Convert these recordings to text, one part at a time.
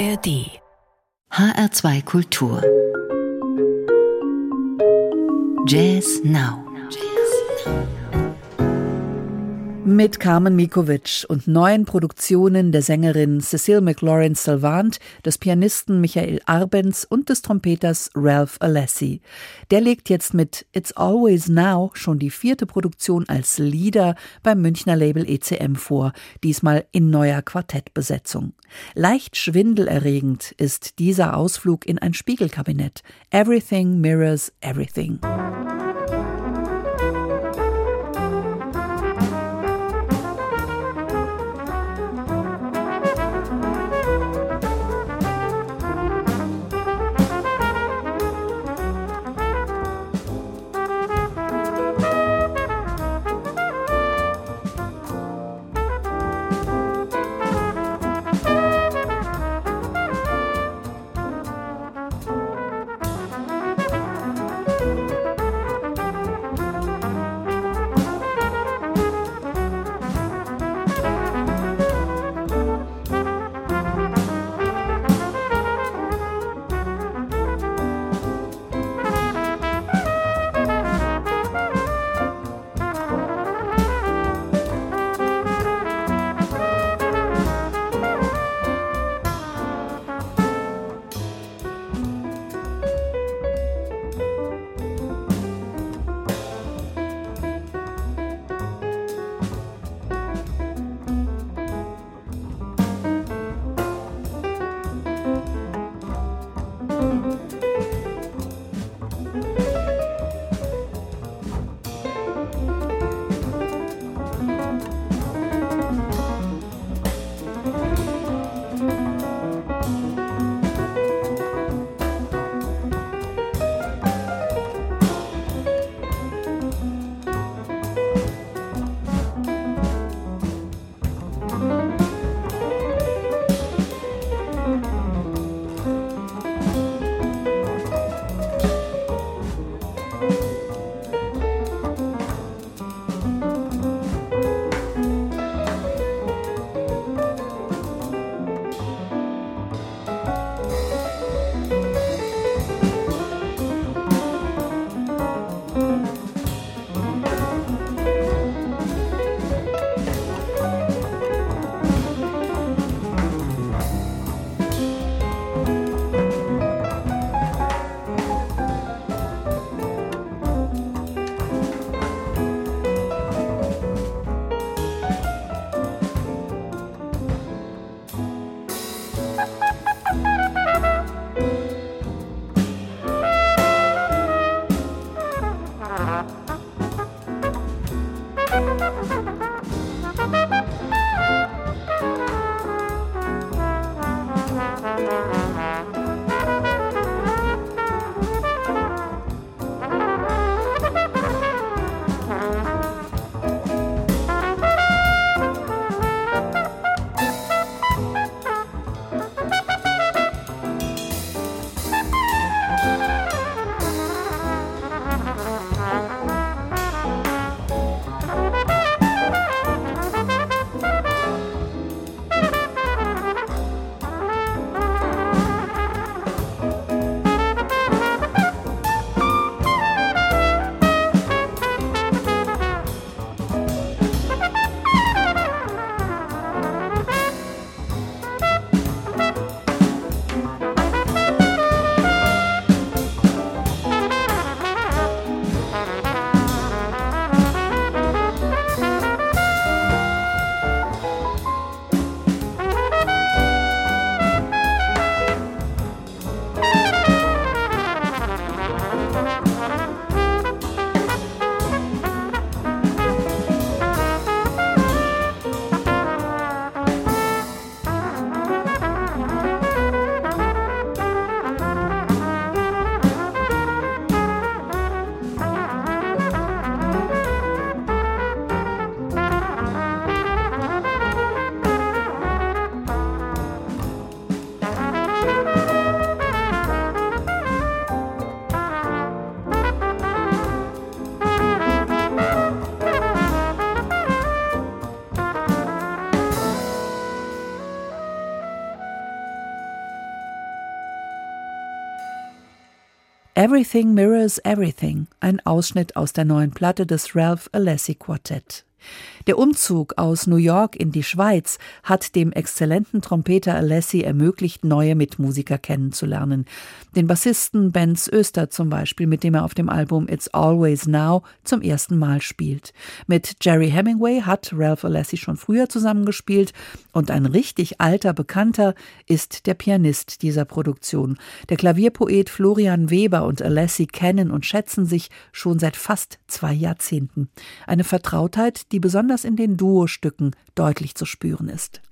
ARD HR2 Kultur. Jazz Now Mit Carmen Mikovic und neuen Produktionen der Sängerin Cecile McLaurin Salvant, des Pianisten Michael Arbenz und des Trompeters Ralph Alessi. Der legt jetzt mit It's Always Now schon die vierte Produktion als Lieder beim Münchner Label ECM vor, diesmal in neuer Quartettbesetzung. Leicht schwindelerregend ist dieser Ausflug in ein Spiegelkabinett. Everything mirrors everything. Everything Mirrors Everything, ein Ausschnitt aus der neuen Platte des Ralph Alessi Quartett. Der Umzug aus New York in die Schweiz hat dem exzellenten Trompeter Alessi ermöglicht, neue Mitmusiker kennenzulernen. Den Bassisten Benz Öster zum Beispiel, mit dem er auf dem Album It's Always Now zum ersten Mal spielt. Mit Jerry Hemingway hat Ralph Alessi schon früher zusammengespielt und ein richtig alter Bekannter ist der Pianist dieser Produktion. Der Klavierpoet Florian Weber und Alessi kennen und schätzen sich schon seit fast zwei Jahrzehnten. Eine Vertrautheit, die besonders in den Duo-Stücken deutlich zu spüren ist.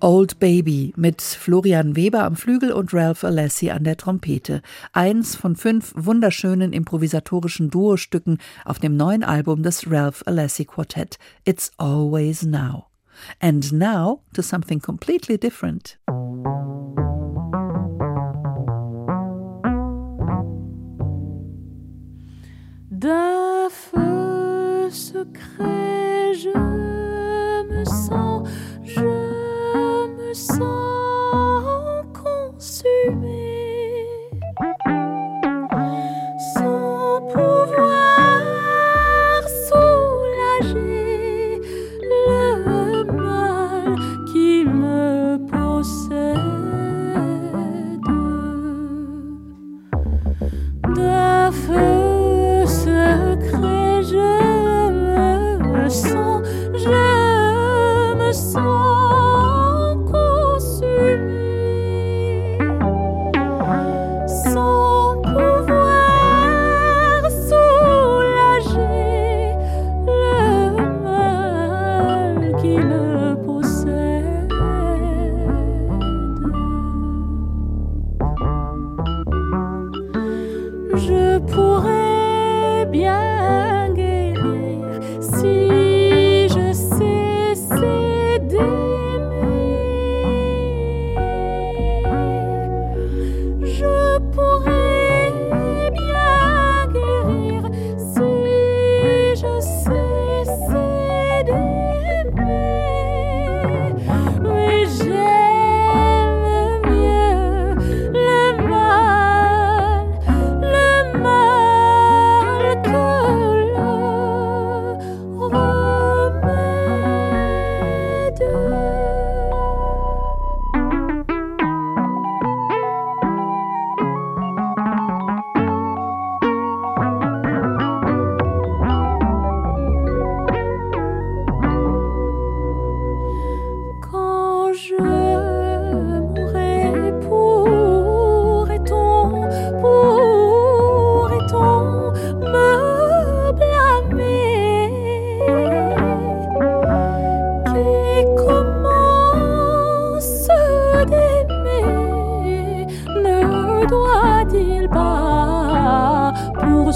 Old Baby mit Florian Weber am Flügel und Ralph Alessi an der Trompete. Eins von fünf wunderschönen improvisatorischen Duostücken auf dem neuen Album des Ralph Alessi Quartet It's Always Now. And now to something completely different.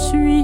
suis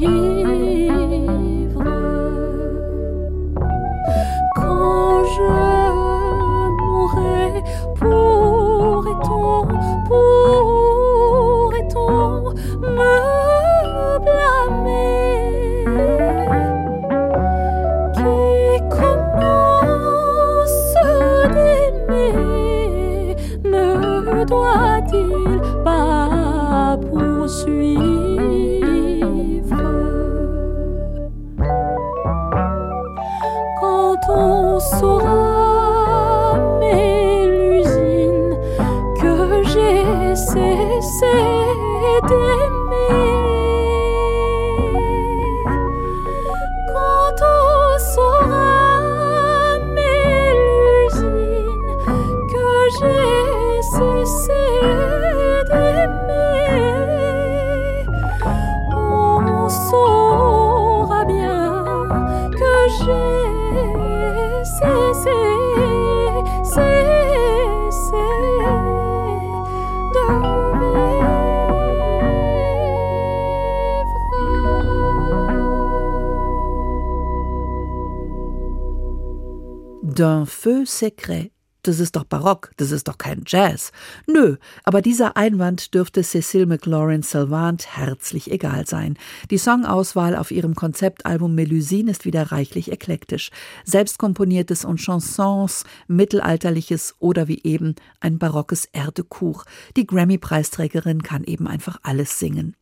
feu secret. Das ist doch Barock, das ist doch kein Jazz. Nö, aber dieser Einwand dürfte Cecile McLaurin Salvant herzlich egal sein. Die Songauswahl auf ihrem Konzeptalbum Melusine ist wieder reichlich eklektisch. Selbstkomponiertes und Chansons, mittelalterliches oder wie eben ein barockes Erdecour. Die Grammy-Preisträgerin kann eben einfach alles singen.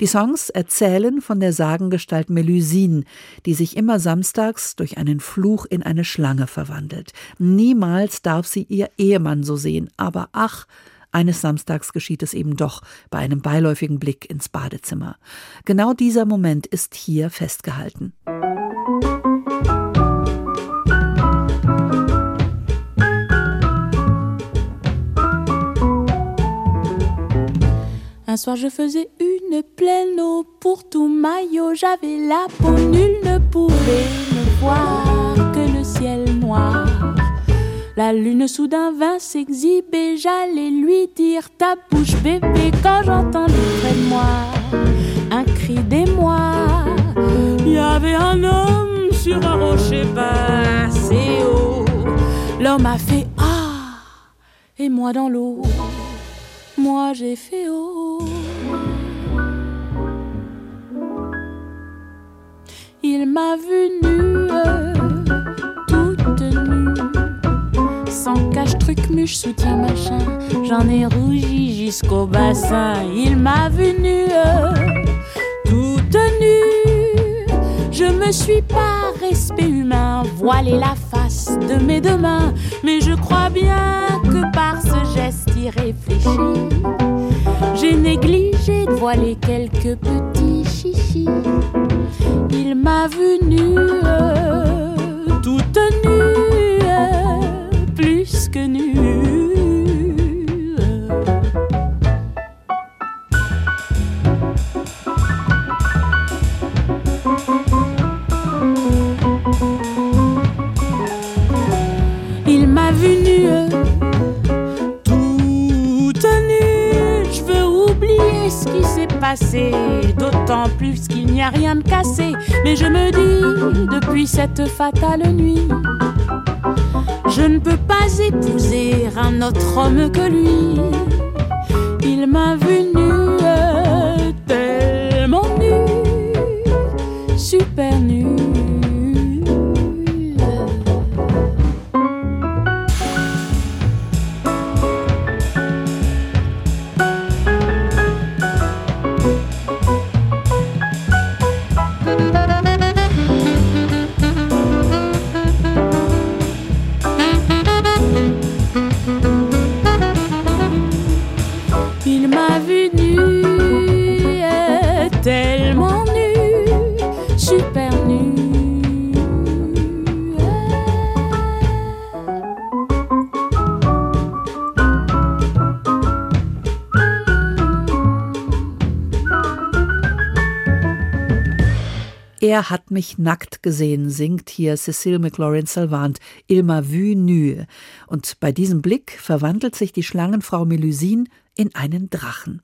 Die Songs erzählen von der Sagengestalt Melusine, die sich immer samstags durch einen Fluch in eine Schlange verwandelt. Niemals darf sie ihr Ehemann so sehen, aber ach, eines Samstags geschieht es eben doch bei einem beiläufigen Blick ins Badezimmer. Genau dieser Moment ist hier festgehalten. Un soir je faisais une pleine eau pour tout maillot, j'avais la peau, nul ne pouvait me voir que le ciel noir. La lune soudain vint s'exhiber, j'allais lui dire ta bouche bébé quand j'entendis près de moi un cri d'émoi. Il y avait un homme sur un rocher passé haut. L'homme a fait ah et moi dans l'eau moi j'ai fait haut. Il m'a vu nue, toute nue, sans cache, truc, muche, soutien, machin. J'en ai rougi jusqu'au bassin. Il m'a vu nue, toute nue. Je me suis pas respect humain, voilé la face de mes deux mains, mais je crois bien que par ce geste irréfléchi, j'ai négligé de voiler quelques petits chichis. Il m'a vu nue, toute nue, plus que nue. D'autant plus qu'il n'y a rien de cassé. Mais je me dis, depuis cette fatale nuit, je ne peux pas épouser un autre homme que lui. Il m'a vu nue, tellement nue, super nue. Er hat mich nackt gesehen, singt hier Cecile McLaurin Salvant, Ilma vu nue. Und bei diesem Blick verwandelt sich die Schlangenfrau Melusine in einen Drachen.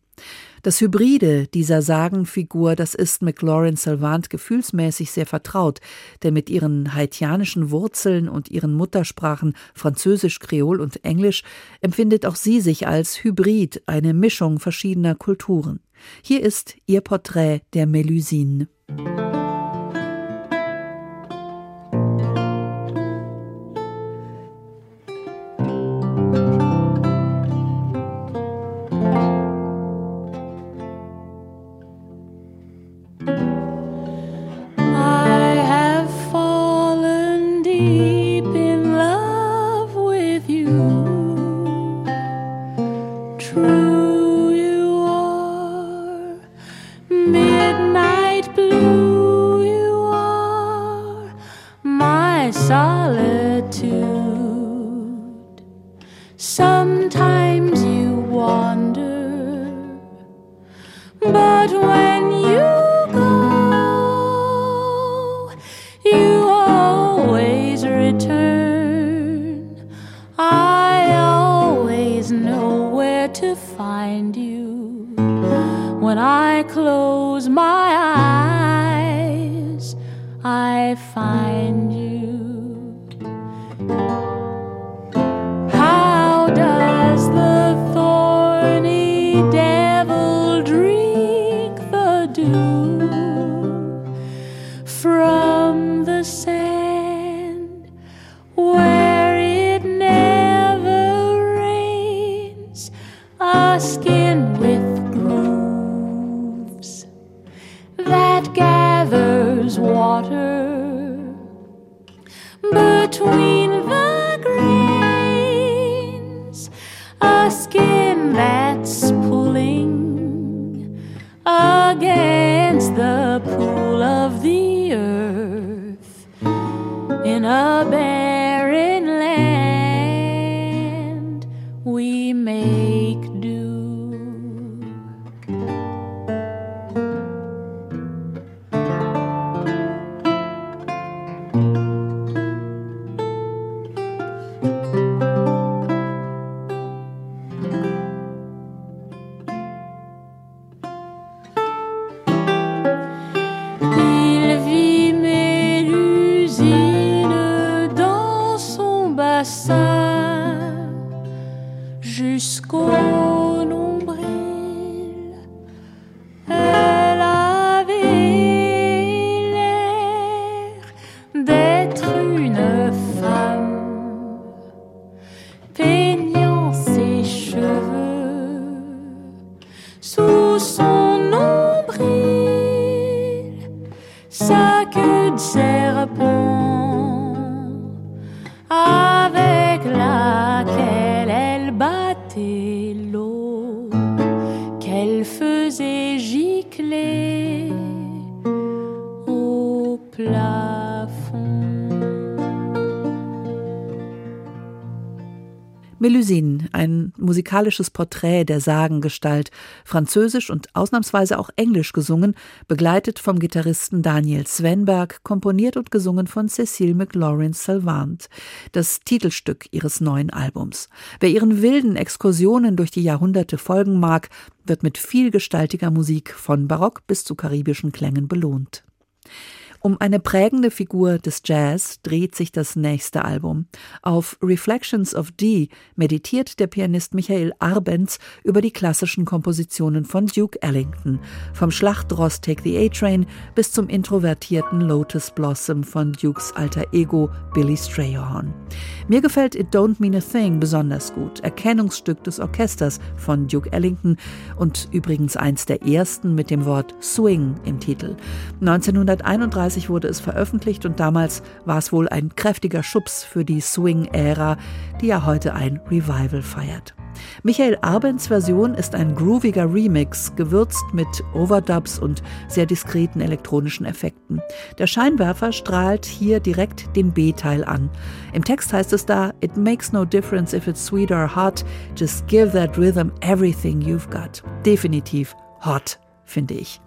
Das Hybride dieser Sagenfigur, das ist McLaurin Salvant gefühlsmäßig sehr vertraut, denn mit ihren haitianischen Wurzeln und ihren Muttersprachen Französisch, Kreol und Englisch empfindet auch sie sich als Hybrid, eine Mischung verschiedener Kulturen. Hier ist ihr Porträt der Melusine. do. Melusine, ein musikalisches Porträt der Sagengestalt, französisch und ausnahmsweise auch englisch gesungen, begleitet vom Gitarristen Daniel Svenberg, komponiert und gesungen von Cécile McLaurin Salvant, das Titelstück ihres neuen Albums. Wer ihren wilden Exkursionen durch die Jahrhunderte folgen mag, wird mit vielgestaltiger Musik von Barock bis zu karibischen Klängen belohnt. Um eine prägende Figur des Jazz dreht sich das nächste Album. Auf Reflections of D meditiert der Pianist Michael Arbenz über die klassischen Kompositionen von Duke Ellington, vom Schlachtross Take the A-Train bis zum introvertierten Lotus Blossom von Dukes alter Ego Billy Strayhorn. Mir gefällt It Don't Mean a Thing besonders gut, Erkennungsstück des Orchesters von Duke Ellington und übrigens eins der ersten mit dem Wort Swing im Titel. 1931 1990 wurde es veröffentlicht und damals war es wohl ein kräftiger Schubs für die Swing-Ära, die ja heute ein Revival feiert. Michael Arbens Version ist ein grooviger Remix, gewürzt mit Overdubs und sehr diskreten elektronischen Effekten. Der Scheinwerfer strahlt hier direkt den B-Teil an. Im Text heißt es da, It makes no difference if it's sweet or hot, just give that rhythm everything you've got. Definitiv hot, finde ich.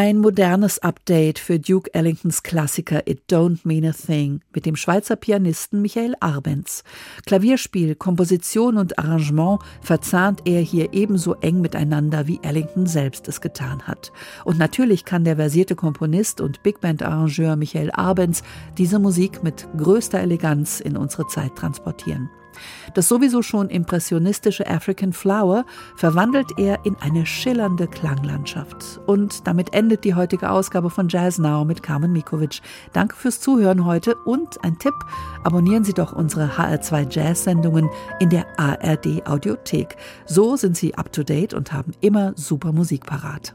Ein modernes Update für Duke Ellingtons Klassiker It Don't Mean a Thing mit dem Schweizer Pianisten Michael Arbenz. Klavierspiel, Komposition und Arrangement verzahnt er hier ebenso eng miteinander, wie Ellington selbst es getan hat. Und natürlich kann der versierte Komponist und Big Band Arrangeur Michael Arbenz diese Musik mit größter Eleganz in unsere Zeit transportieren. Das sowieso schon impressionistische African Flower verwandelt er in eine schillernde Klanglandschaft. Und damit endet die heutige Ausgabe von Jazz Now mit Carmen Mikovic. Danke fürs Zuhören heute und ein Tipp, abonnieren Sie doch unsere HR2 Jazz-Sendungen in der ARD Audiothek. So sind Sie up to date und haben immer super Musik parat.